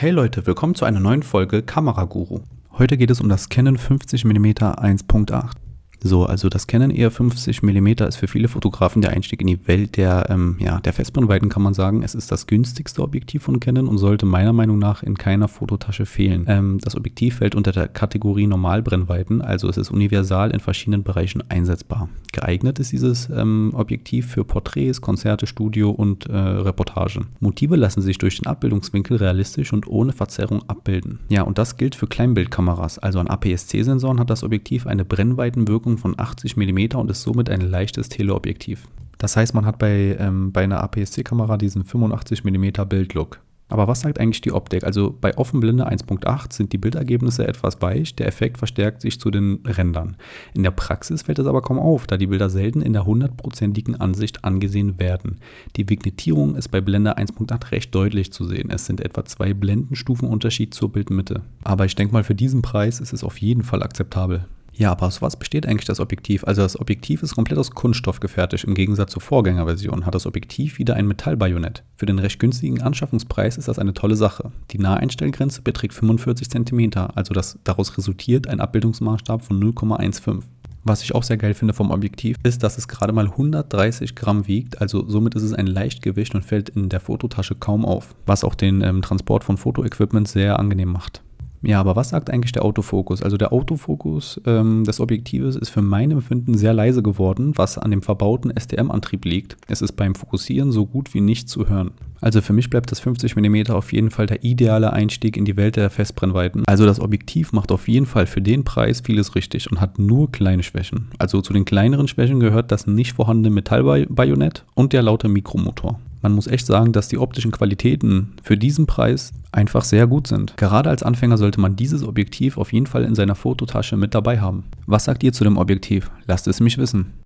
Hey Leute, willkommen zu einer neuen Folge Kameraguru. Heute geht es um das Canon 50mm 1.8. So, also das Canon eher 50 mm ist für viele Fotografen der Einstieg in die Welt der, ähm, ja, der Festbrennweiten, kann man sagen. Es ist das günstigste Objektiv von Canon und sollte meiner Meinung nach in keiner Fototasche fehlen. Ähm, das Objektiv fällt unter der Kategorie Normalbrennweiten, also es ist universal in verschiedenen Bereichen einsetzbar. Geeignet ist dieses ähm, Objektiv für Porträts, Konzerte, Studio und äh, Reportagen. Motive lassen sich durch den Abbildungswinkel realistisch und ohne Verzerrung abbilden. Ja, und das gilt für Kleinbildkameras, also an APS-C-Sensoren hat das Objektiv eine Brennweitenwirkung Wirkung von 80 mm und ist somit ein leichtes Teleobjektiv. Das heißt, man hat bei, ähm, bei einer APS-C-Kamera diesen 85 mm Bildlook. Aber was sagt eigentlich die Optik? Also bei Offenblende 1.8 sind die Bildergebnisse etwas weich, der Effekt verstärkt sich zu den Rändern. In der Praxis fällt es aber kaum auf, da die Bilder selten in der hundertprozentigen Ansicht angesehen werden. Die Vignettierung ist bei Blende 1.8 recht deutlich zu sehen. Es sind etwa zwei Blendenstufen Unterschied zur Bildmitte. Aber ich denke mal, für diesen Preis ist es auf jeden Fall akzeptabel. Ja, aber aus was besteht eigentlich das Objektiv? Also das Objektiv ist komplett aus Kunststoff gefertigt. Im Gegensatz zur Vorgängerversion hat das Objektiv wieder ein Metallbajonett. Für den recht günstigen Anschaffungspreis ist das eine tolle Sache. Die Naheinstellgrenze beträgt 45 cm, also das, daraus resultiert ein Abbildungsmaßstab von 0,15. Was ich auch sehr geil finde vom Objektiv, ist, dass es gerade mal 130 Gramm wiegt, also somit ist es ein Leichtgewicht und fällt in der Fototasche kaum auf, was auch den ähm, Transport von Fotoequipment sehr angenehm macht. Ja, aber was sagt eigentlich der Autofokus? Also der Autofokus ähm, des Objektives ist für mein Empfinden sehr leise geworden, was an dem verbauten STM-Antrieb liegt. Es ist beim Fokussieren so gut wie nicht zu hören. Also für mich bleibt das 50 mm auf jeden Fall der ideale Einstieg in die Welt der Festbrennweiten. Also das Objektiv macht auf jeden Fall für den Preis vieles richtig und hat nur kleine Schwächen. Also zu den kleineren Schwächen gehört das nicht vorhandene Metallbajonett und der laute Mikromotor. Man muss echt sagen, dass die optischen Qualitäten für diesen Preis einfach sehr gut sind. Gerade als Anfänger sollte man dieses Objektiv auf jeden Fall in seiner Fototasche mit dabei haben. Was sagt ihr zu dem Objektiv? Lasst es mich wissen.